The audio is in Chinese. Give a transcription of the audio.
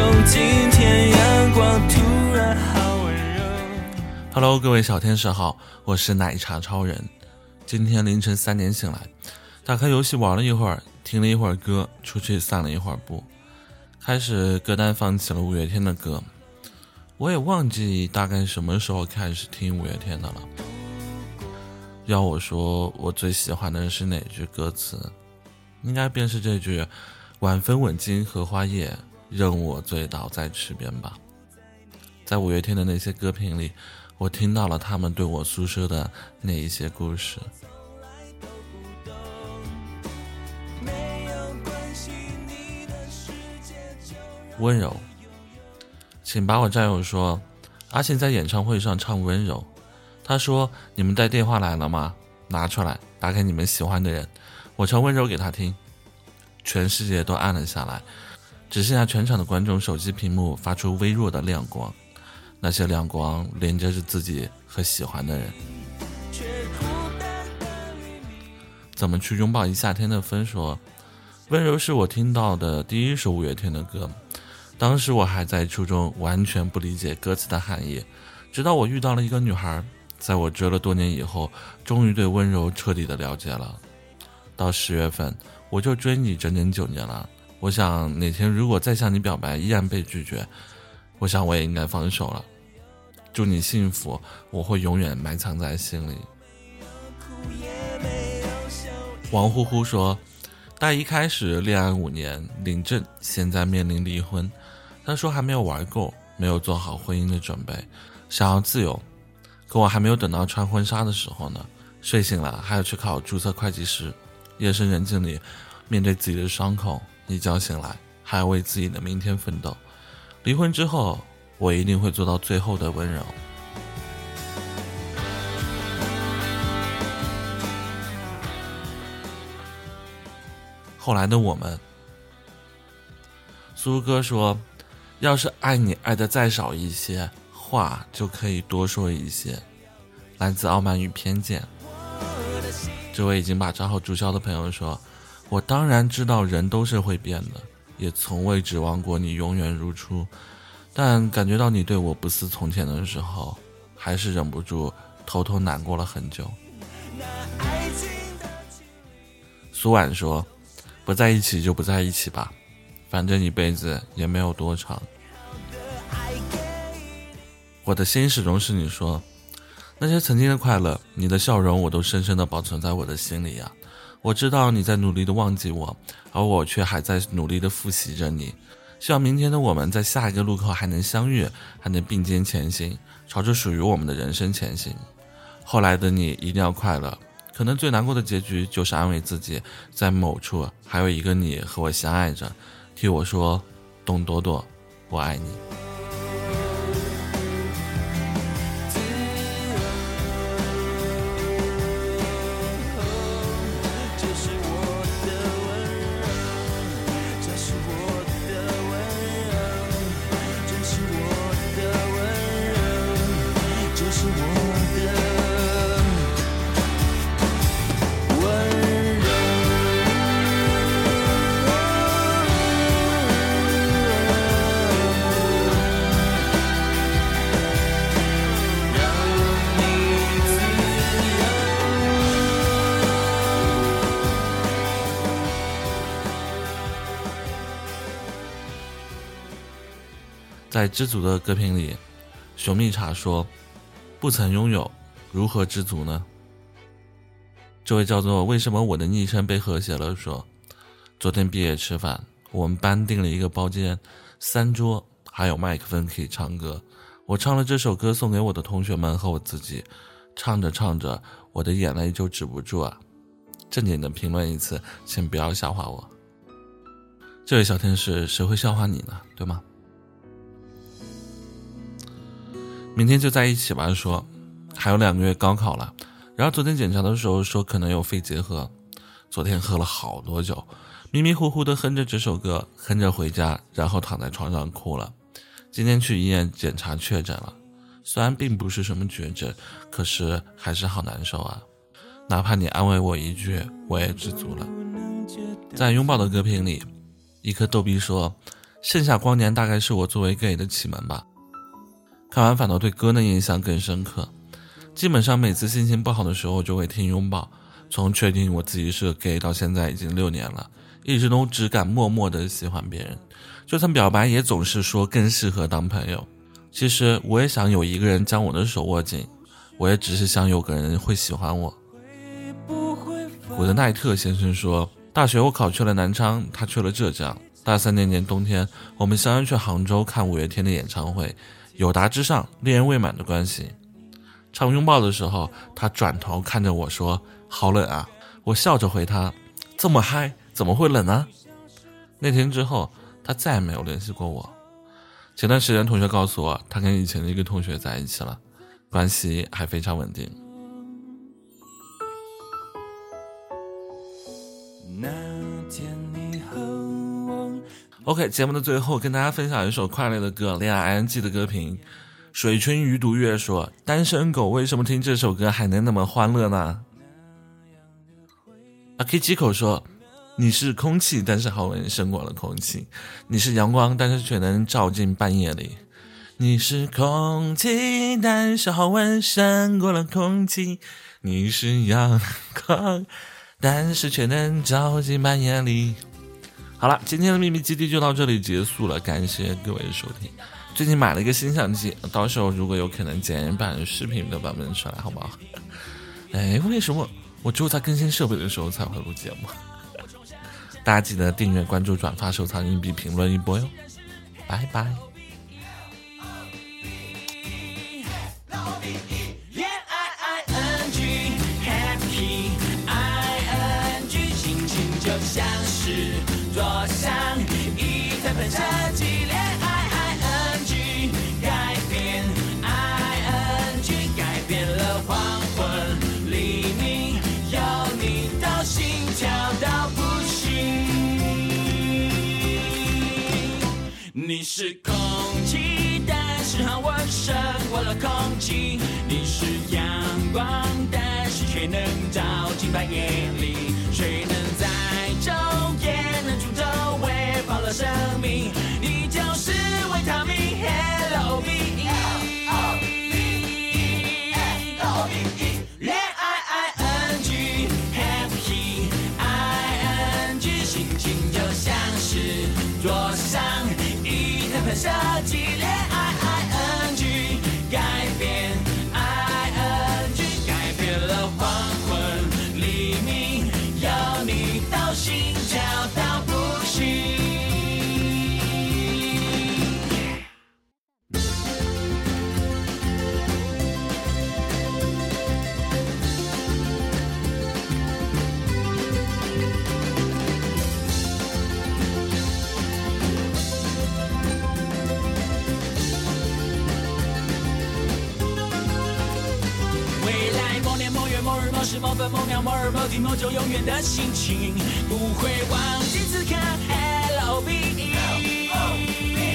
中，今天阳光突然好温柔。Hello，各位小天使好，我是奶茶超人。今天凌晨三点醒来，打开游戏玩了一会儿，听了一会儿歌，出去散了一会儿步，开始歌单放起了五月天的歌。我也忘记大概什么时候开始听五月天的了。要我说，我最喜欢的是哪句歌词？应该便是这句“晚风吻尽荷花叶，任我醉倒在池边”吧。在五月天的那些歌评里，我听到了他们对我诉说的那一些故事。温柔，请把我战友说，阿信在演唱会上唱温柔。他说：“你们带电话来了吗？拿出来，打给你们喜欢的人，我唱温柔给他听。”全世界都暗了下来，只剩下全场的观众手机屏幕发出微弱的亮光，那些亮光连接着自己和喜欢的人。怎么去拥抱一夏天的风？说温柔是我听到的第一首五月天的歌，当时我还在初中，完全不理解歌词的含义，直到我遇到了一个女孩。在我追了多年以后，终于对温柔彻底的了解了。到十月份，我就追你整整九年了。我想哪天如果再向你表白依然被拒绝，我想我也应该放手了。祝你幸福，我会永远埋藏在心里。王呼呼说，大一开始恋爱五年，领证，现在面临离婚。他说还没有玩够，没有做好婚姻的准备，想要自由。可我还没有等到穿婚纱的时候呢，睡醒了还要去考注册会计师。夜深人静里，面对自己的伤口，一觉醒来还要为自己的明天奋斗。离婚之后，我一定会做到最后的温柔。后来的我们，苏哥说：“要是爱你爱的再少一些。”话就可以多说一些，来自傲慢与偏见。这位已经把账号注销的朋友说：“我当然知道人都是会变的，也从未指望过你永远如初，但感觉到你对我不似从前的时候，还是忍不住偷偷难过了很久。”苏婉说：“不在一起就不在一起吧，反正一辈子也没有多长。”我的心始终是你说，那些曾经的快乐，你的笑容，我都深深的保存在我的心里呀。我知道你在努力的忘记我，而我却还在努力的复习着你。希望明天的我们在下一个路口还能相遇，还能并肩前行，朝着属于我们的人生前行。后来的你一定要快乐，可能最难过的结局就是安慰自己，在某处还有一个你和我相爱着，替我说，董朵朵，我爱你。在知足的歌评里，熊蜜茶说：“不曾拥有，如何知足呢？”这位叫做“为什么我的昵称被和谐了”说：“昨天毕业吃饭，我们班订了一个包间，三桌，还有麦克风可以唱歌。我唱了这首歌送给我的同学们和我自己，唱着唱着，我的眼泪就止不住啊！正经的评论一次，请不要笑话我。这位小天使，谁会笑话你呢？对吗？”明天就在一起吧。说还有两个月高考了，然后昨天检查的时候说可能有肺结核。昨天喝了好多酒，迷迷糊糊的哼着这首歌，哼着回家，然后躺在床上哭了。今天去医院检查确诊了，虽然并不是什么绝症，可是还是好难受啊。哪怕你安慰我一句，我也知足了。在拥抱的歌评里，一颗逗逼说：“盛夏光年大概是我作为 gay 的启蒙吧。看完反倒对歌的印象更深刻。基本上每次心情不好的时候就会听拥抱。从确定我自己是个 gay 到现在已经六年了，一直都只敢默默的喜欢别人，就算表白也总是说更适合当朋友。其实我也想有一个人将我的手握紧，我也只是想有个人会喜欢我。古德奈特先生说，大学我考去了南昌，他去了浙江。大三那年冬天，我们相约去杭州看五月天的演唱会，友达之上，恋人未满的关系。唱拥抱的时候，他转头看着我说：“好冷啊！”我笑着回他：“这么嗨，怎么会冷呢？”那天之后，他再也没有联系过我。前段时间，同学告诉我，他跟以前的一个同学在一起了，关系还非常稳定。OK，节目的最后，跟大家分享一首快乐的歌，恋爱 ING 的歌评。水春鱼独月说：“单身狗为什么听这首歌还能那么欢乐呢？”阿 K 几口说：“你是空气，但是好闻胜过了空气；你是阳光，但是却能照进半夜里。你是空气，但是好闻胜过了空气；你是阳光，但是却能照进半夜里。”好了，今天的秘密基地就到这里结束了，感谢各位的收听。最近买了一个新相机，到时候如果有可能剪一版视频的版本出来，好不好？哎，为什么我只有在更新设备的时候才会录节目？大家记得订阅、关注、转发、收藏、硬币、评论一波哟！拜拜。你是空气，但是好闻胜过了空气；你是阳光，但是却能照进半夜里。谁能设计恋某日某时某分某秒某日某地某种永远的心情，不会忘记此刻。L O V E。